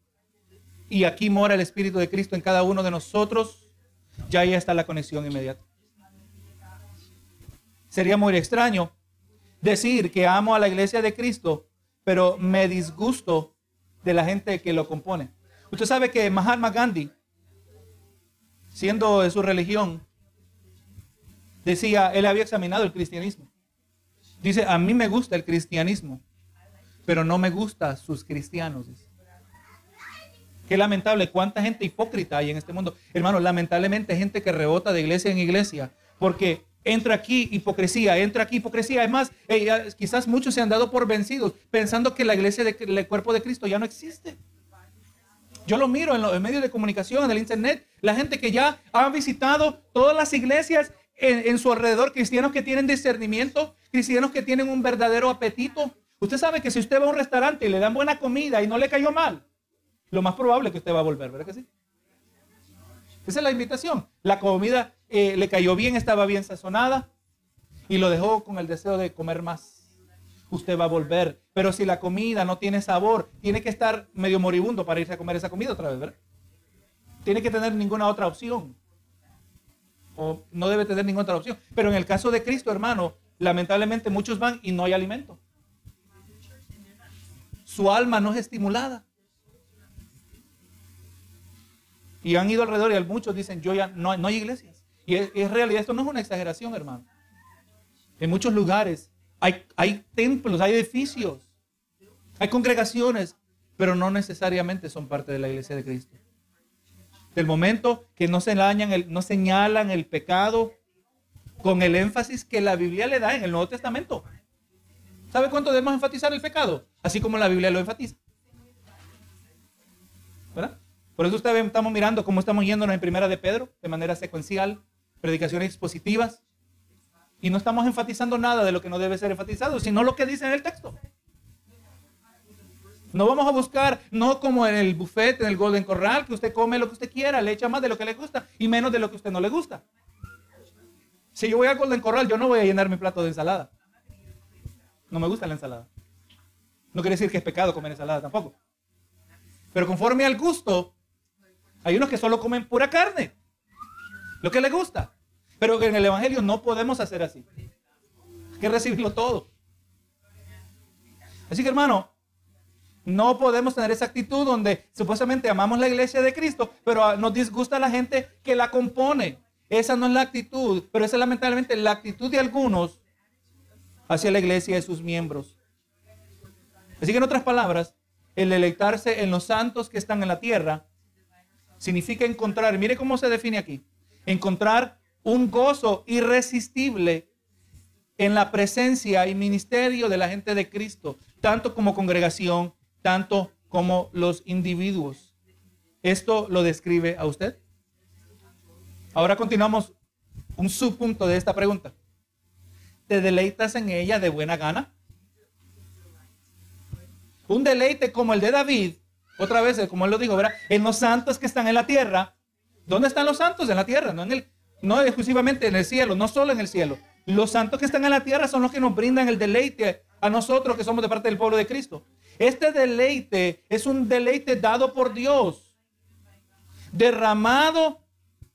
Y aquí mora el Espíritu de Cristo en cada uno de nosotros. Ya ahí está la conexión inmediata. Sería muy extraño decir que amo a la iglesia de Cristo, pero me disgusto de la gente que lo compone. Usted sabe que Mahatma Gandhi, siendo de su religión, decía, él había examinado el cristianismo. Dice, a mí me gusta el cristianismo, pero no me gusta sus cristianos. Qué lamentable, cuánta gente hipócrita hay en este mundo. Hermano, lamentablemente gente que rebota de iglesia en iglesia, porque entra aquí hipocresía, entra aquí hipocresía. Es más, eh, quizás muchos se han dado por vencidos pensando que la iglesia del cuerpo de Cristo ya no existe. Yo lo miro en los medios de comunicación, en el internet, la gente que ya ha visitado todas las iglesias en, en su alrededor, cristianos que tienen discernimiento, cristianos que tienen un verdadero apetito Usted sabe que si usted va a un restaurante y le dan buena comida y no le cayó mal, lo más probable es que usted va a volver, ¿verdad que sí? Esa es la invitación. La comida eh, le cayó bien, estaba bien sazonada y lo dejó con el deseo de comer más. Usted va a volver. Pero si la comida no tiene sabor, tiene que estar medio moribundo para irse a comer esa comida otra vez, ¿verdad? Tiene que tener ninguna otra opción. O no debe tener ninguna otra opción. Pero en el caso de Cristo, hermano, lamentablemente muchos van y no hay alimento. su alma no es estimulada. Y han ido alrededor y muchos dicen, yo ya no, no hay iglesias. Y es, es, realidad, esto no es una exageración, hermano. En muchos lugares hay, templos, hay edificios, hay congregaciones, pero no necesariamente son parte de la iglesia de Cristo. Del momento que no, se el, no señalan el pecado con el énfasis que la Biblia le da en el Nuevo Testamento. ¿Sabe cuánto debemos enfatizar el pecado? Así como la Biblia lo enfatiza. ¿Verdad? Por eso ustedes estamos mirando cómo estamos yéndonos en primera de Pedro, de manera secuencial, predicaciones expositivas. Y no estamos enfatizando nada de lo que no debe ser enfatizado, sino lo que dice en el texto. No vamos a buscar, no como en el buffet, en el Golden Corral, que usted come lo que usted quiera, le echa más de lo que le gusta y menos de lo que usted no le gusta. Si yo voy al Golden Corral, yo no voy a llenar mi plato de ensalada. No me gusta la ensalada. No quiere decir que es pecado comer ensalada tampoco. Pero conforme al gusto, hay unos que solo comen pura carne. Lo que les gusta. Pero en el Evangelio no podemos hacer así. Hay que recibirlo todo. Así que hermano, no podemos tener esa actitud donde supuestamente amamos la iglesia de Cristo, pero nos disgusta la gente que la compone. Esa no es la actitud, pero esa es lamentablemente la actitud de algunos hacia la iglesia y sus miembros. Así que en otras palabras, el deleitarse en los santos que están en la tierra significa encontrar, mire cómo se define aquí, encontrar un gozo irresistible en la presencia y ministerio de la gente de Cristo, tanto como congregación, tanto como los individuos. ¿Esto lo describe a usted? Ahora continuamos un subpunto de esta pregunta. ¿Te deleitas en ella de buena gana? Un deleite como el de David, otra vez, como él lo dijo, ¿verdad? En los santos que están en la tierra. ¿Dónde están los santos? En la tierra, no en el, no exclusivamente en el cielo, no solo en el cielo. Los santos que están en la tierra son los que nos brindan el deleite a nosotros que somos de parte del pueblo de Cristo. Este deleite es un deleite dado por Dios, derramado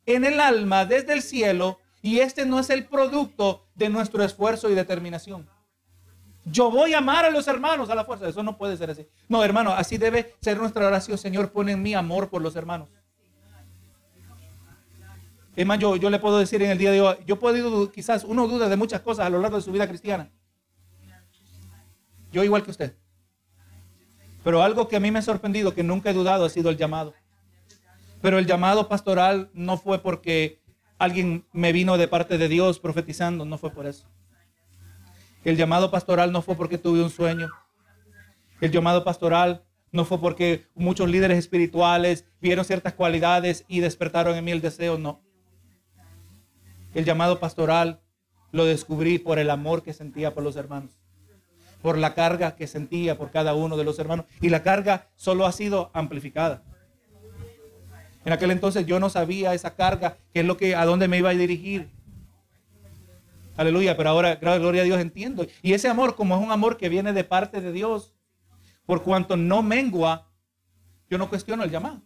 en el alma desde el cielo, y este no es el producto de nuestro esfuerzo y determinación. Yo voy a amar a los hermanos a la fuerza. Eso no puede ser así. No, hermano, así debe ser nuestra oración. Señor, pon en mí amor por los hermanos. Es yo, yo le puedo decir en el día de hoy, yo podido, quizás uno duda de muchas cosas a lo largo de su vida cristiana. Yo igual que usted. Pero algo que a mí me ha sorprendido, que nunca he dudado, ha sido el llamado. Pero el llamado pastoral no fue porque alguien me vino de parte de Dios profetizando, no fue por eso. El llamado pastoral no fue porque tuve un sueño. El llamado pastoral no fue porque muchos líderes espirituales vieron ciertas cualidades y despertaron en mí el deseo, no. El llamado pastoral lo descubrí por el amor que sentía por los hermanos, por la carga que sentía por cada uno de los hermanos. Y la carga solo ha sido amplificada. En aquel entonces yo no sabía esa carga, qué es lo que, a dónde me iba a dirigir. Aleluya, pero ahora, gloria a Dios, entiendo. Y ese amor, como es un amor que viene de parte de Dios, por cuanto no mengua, yo no cuestiono el llamado.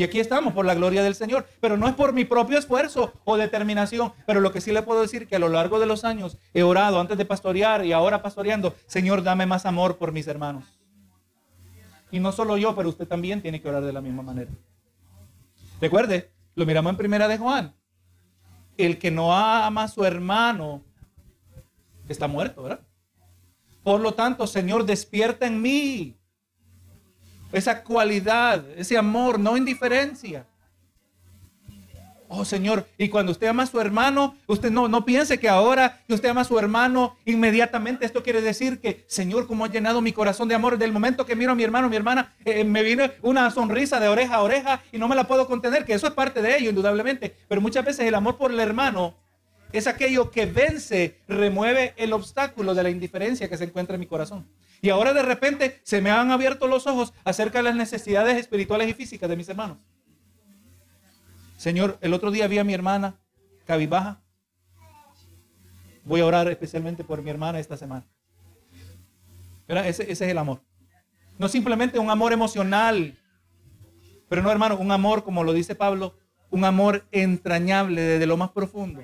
Y aquí estamos por la gloria del Señor, pero no es por mi propio esfuerzo o determinación, pero lo que sí le puedo decir que a lo largo de los años he orado antes de pastorear y ahora pastoreando, Señor, dame más amor por mis hermanos. Y no solo yo, pero usted también tiene que orar de la misma manera. Recuerde, lo miramos en primera de Juan el que no ama a su hermano está muerto, ¿verdad? Por lo tanto, Señor, despierta en mí esa cualidad, ese amor, no indiferencia. Oh Señor, y cuando usted ama a su hermano, usted no, no piense que ahora que usted ama a su hermano, inmediatamente esto quiere decir que, Señor, como ha llenado mi corazón de amor, del momento que miro a mi hermano, mi hermana, eh, me viene una sonrisa de oreja a oreja y no me la puedo contener, que eso es parte de ello, indudablemente. Pero muchas veces el amor por el hermano es aquello que vence, remueve el obstáculo de la indiferencia que se encuentra en mi corazón. Y ahora de repente se me han abierto los ojos acerca de las necesidades espirituales y físicas de mis hermanos. Señor, el otro día vi a mi hermana cabibaja. Voy a orar especialmente por mi hermana esta semana. Ese, ese es el amor. No simplemente un amor emocional, pero no, hermano, un amor, como lo dice Pablo, un amor entrañable desde lo más profundo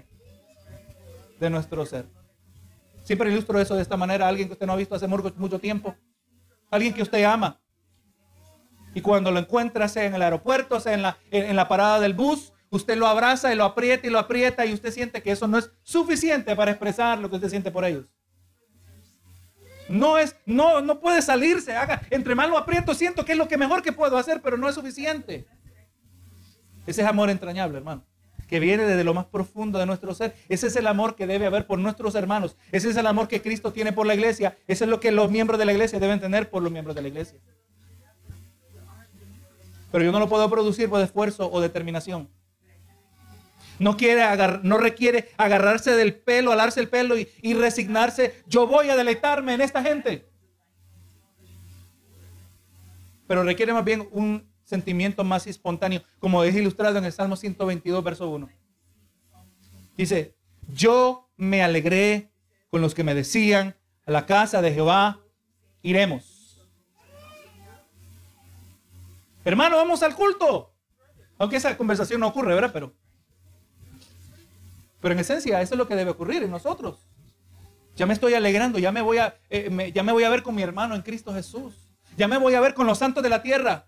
de nuestro ser. Siempre ilustro eso de esta manera. Alguien que usted no ha visto hace mucho tiempo. Alguien que usted ama. Y cuando lo encuentra, sea en el aeropuerto, sea en la, en la parada del bus, usted lo abraza y lo aprieta y lo aprieta y usted siente que eso no es suficiente para expresar lo que usted siente por ellos. No es, no, no puede salirse. Haga, entre más lo aprieto, siento que es lo que mejor que puedo hacer, pero no es suficiente. Ese es amor entrañable, hermano que viene desde lo más profundo de nuestro ser. Ese es el amor que debe haber por nuestros hermanos. Ese es el amor que Cristo tiene por la iglesia. Ese es lo que los miembros de la iglesia deben tener por los miembros de la iglesia. Pero yo no lo puedo producir por esfuerzo o determinación. No, quiere no requiere agarrarse del pelo, alarse el pelo y, y resignarse. Yo voy a deleitarme en esta gente. Pero requiere más bien un sentimiento más espontáneo, como es ilustrado en el Salmo 122, verso 1. Dice, yo me alegré con los que me decían, a la casa de Jehová iremos. Hermano, vamos al culto. Aunque esa conversación no ocurre, ¿verdad? Pero, pero en esencia, eso es lo que debe ocurrir en nosotros. Ya me estoy alegrando, ya me voy a, eh, ya me voy a ver con mi hermano en Cristo Jesús. Ya me voy a ver con los santos de la tierra.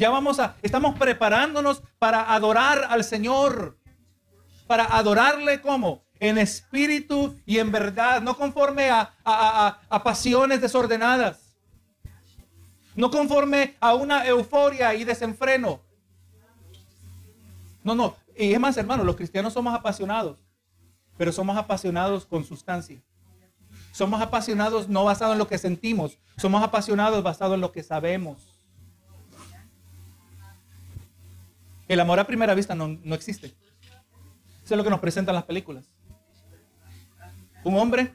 Ya vamos a, estamos preparándonos para adorar al Señor. Para adorarle como? En espíritu y en verdad, no conforme a, a pasiones desordenadas. No conforme a una euforia y desenfreno. No, no. Y es más, hermano, los cristianos somos apasionados, pero somos apasionados con sustancia. Somos apasionados no basados en lo que sentimos, somos apasionados basados en lo que sabemos. El amor a primera vista no, existe. Eso es lo que nos presentan las películas. Un hombre,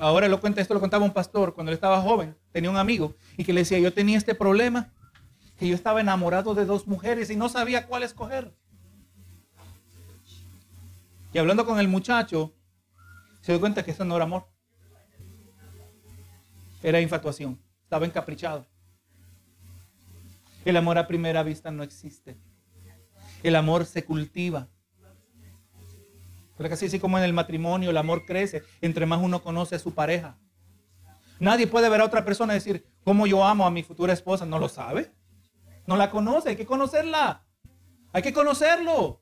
ahora lo cuenta, esto lo contaba un pastor cuando él estaba joven, tenía un amigo y que le decía, yo tenía este problema, que yo estaba enamorado de dos mujeres y no sabía cuál escoger. Y hablando con el muchacho, se dio cuenta que eso no era amor. Era infatuación. Estaba encaprichado. El amor a primera vista no existe. El amor se cultiva. Pero casi así como en el matrimonio el amor crece entre más uno conoce a su pareja. Nadie puede ver a otra persona y decir, ¿cómo yo amo a mi futura esposa? No lo sabe. No la conoce, hay que conocerla. Hay que conocerlo.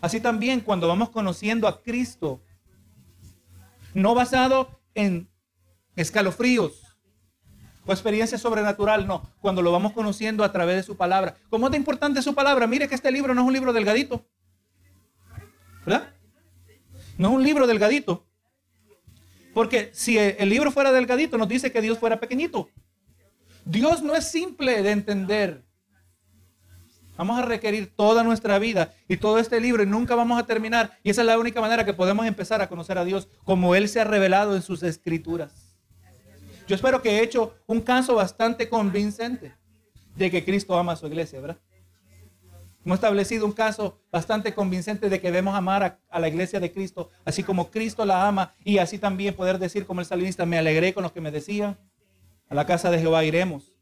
Así también cuando vamos conociendo a Cristo, no basado en escalofríos, o experiencia sobrenatural, no. Cuando lo vamos conociendo a través de su palabra. ¿Cómo es importante su palabra? Mire que este libro no es un libro delgadito. ¿Verdad? No es un libro delgadito. Porque si el libro fuera delgadito, nos dice que Dios fuera pequeñito. Dios no es simple de entender. Vamos a requerir toda nuestra vida y todo este libro y nunca vamos a terminar. Y esa es la única manera que podemos empezar a conocer a Dios como Él se ha revelado en sus escrituras. Yo espero que he hecho un caso bastante convincente de que Cristo ama a su iglesia, ¿verdad? Hemos establecido un caso bastante convincente de que debemos amar a, la iglesia de Cristo, así como Cristo la ama, y así también poder decir como el salmista, me alegré con los que me decían, a la casa de Jehová iremos.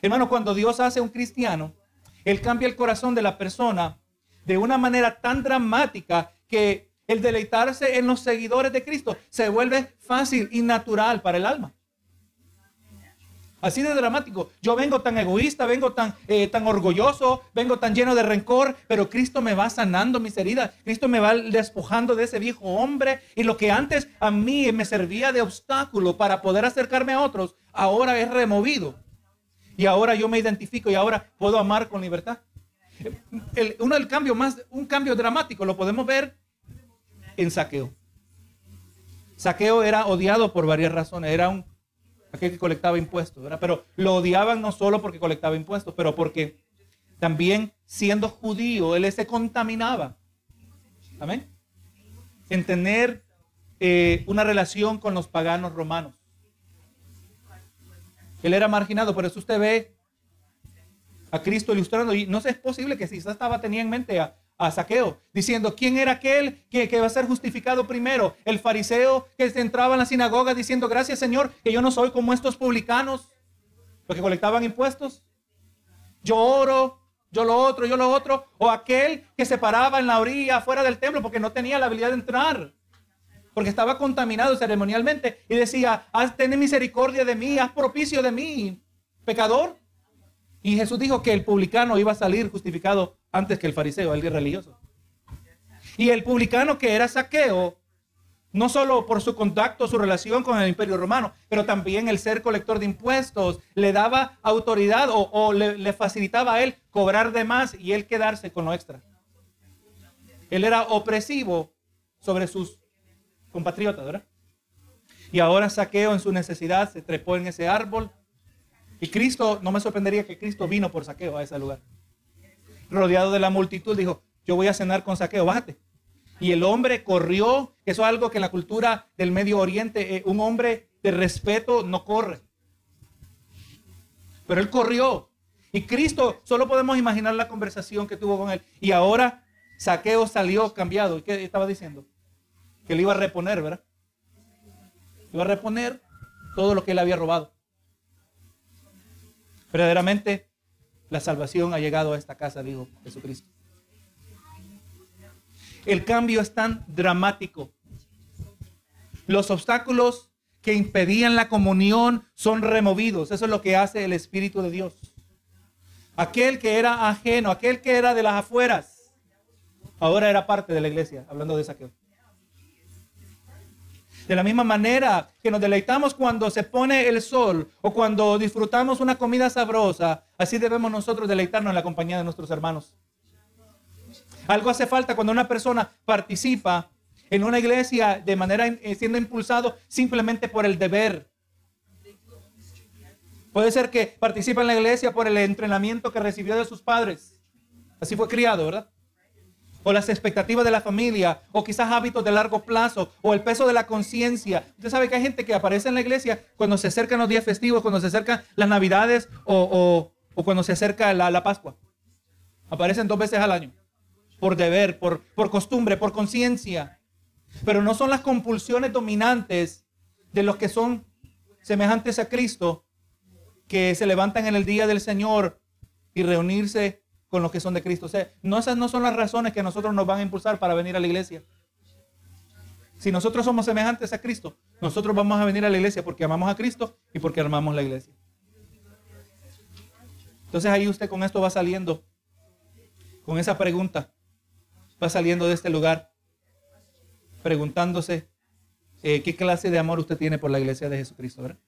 Hermano, cuando Dios hace un cristiano, Él cambia el corazón de la persona de una manera tan dramática que el deleitarse en los seguidores de Cristo se vuelve fácil y natural para el alma. Así de dramático. Yo vengo tan egoísta, vengo tan, eh, tan orgulloso, vengo tan lleno de rencor, pero Cristo me va sanando mis heridas. Cristo me va despojando de ese viejo hombre. Y lo que antes a mí me servía de obstáculo para poder acercarme a otros, ahora es removido. Y ahora yo me identifico y ahora puedo amar con libertad. uno del cambio más, un cambio dramático, lo podemos ver en saqueo. Saqueo era odiado por varias razones. Era un aquel que colectaba impuestos, ¿verdad? Pero lo odiaban no solo porque colectaba impuestos, pero porque también siendo judío, él se contaminaba. Amén. En tener eh, una relación con los paganos romanos. Él era marginado, por eso usted ve a Cristo ilustrando, y no sé, es posible que si estaba tenía en mente a, a Saqueo, diciendo, ¿quién era aquel que, que, va a ser justificado primero? El fariseo que entraba en la sinagoga diciendo, gracias Señor, que yo no soy como estos publicanos, los que colectaban impuestos. Yo oro, yo lo otro, yo lo otro. O aquel que se paraba en la orilla, fuera del templo, porque no tenía la habilidad de entrar. porque estaba contaminado ceremonialmente y decía, haz, ten misericordia de mí, haz propicio de mí, pecador. Y Jesús dijo que el publicano iba a salir justificado antes que el fariseo, el religioso. Y el publicano que era saqueo, no solo por su contacto, su relación con el imperio romano, pero también el ser colector de impuestos, le daba autoridad o, le, le facilitaba a él cobrar de más y él quedarse con lo extra. Él era opresivo sobre sus compatriotas, ¿verdad? Y ahora Saqueo en su necesidad se trepó en ese árbol. Y Cristo, no me sorprendería que Cristo vino por Saqueo a ese lugar. Rodeado de la multitud, dijo, yo voy a cenar con Saqueo, bájate. Y el hombre corrió, eso es algo que en la cultura del Medio Oriente, eh, un hombre de respeto no corre. Pero él corrió. Y Cristo, solo podemos imaginar la conversación que tuvo con él. Y ahora Saqueo salió cambiado. ¿Y qué estaba diciendo? Que le iba a reponer, ¿verdad? Iba a reponer todo lo que él había robado. Verdaderamente, la salvación ha llegado a esta casa, dijo Jesucristo. El cambio es tan dramático. Los obstáculos que impedían la comunión son removidos. Eso es lo que hace el Espíritu de Dios. Aquel que era ajeno, aquel que era de las afueras, ahora era parte de la iglesia, hablando de saqueo. De la misma manera que nos deleitamos cuando se pone el sol o cuando disfrutamos una comida sabrosa, así debemos nosotros deleitarnos en la compañía de nuestros hermanos. Algo hace falta cuando una persona participa en una iglesia de manera eh, siendo impulsado simplemente por el deber. Puede ser que participa en la iglesia por el entrenamiento que recibió de sus padres. Así fue criado, ¿verdad? O las expectativas de la familia, o quizás hábitos de largo plazo, o el peso de la conciencia. Usted sabe que hay gente que aparece en la iglesia cuando se acercan los días festivos, cuando se acercan las navidades o, cuando se acerca la, la Pascua. Aparecen dos veces al año por deber, por, por costumbre, por conciencia. Pero no son las compulsiones dominantes de los que son semejantes a Cristo, que se levantan en el día del Señor y reunirse con los que son de Cristo. O sea, no, esas no son las razones que nosotros nos van a impulsar para venir a la iglesia. Si nosotros somos semejantes a Cristo, nosotros vamos a venir a la iglesia porque amamos a Cristo y porque amamos la iglesia. Entonces ahí usted con esto va saliendo, con esa pregunta va saliendo de este lugar preguntándose eh, qué clase de amor usted tiene por la iglesia de Jesucristo, ¿verdad?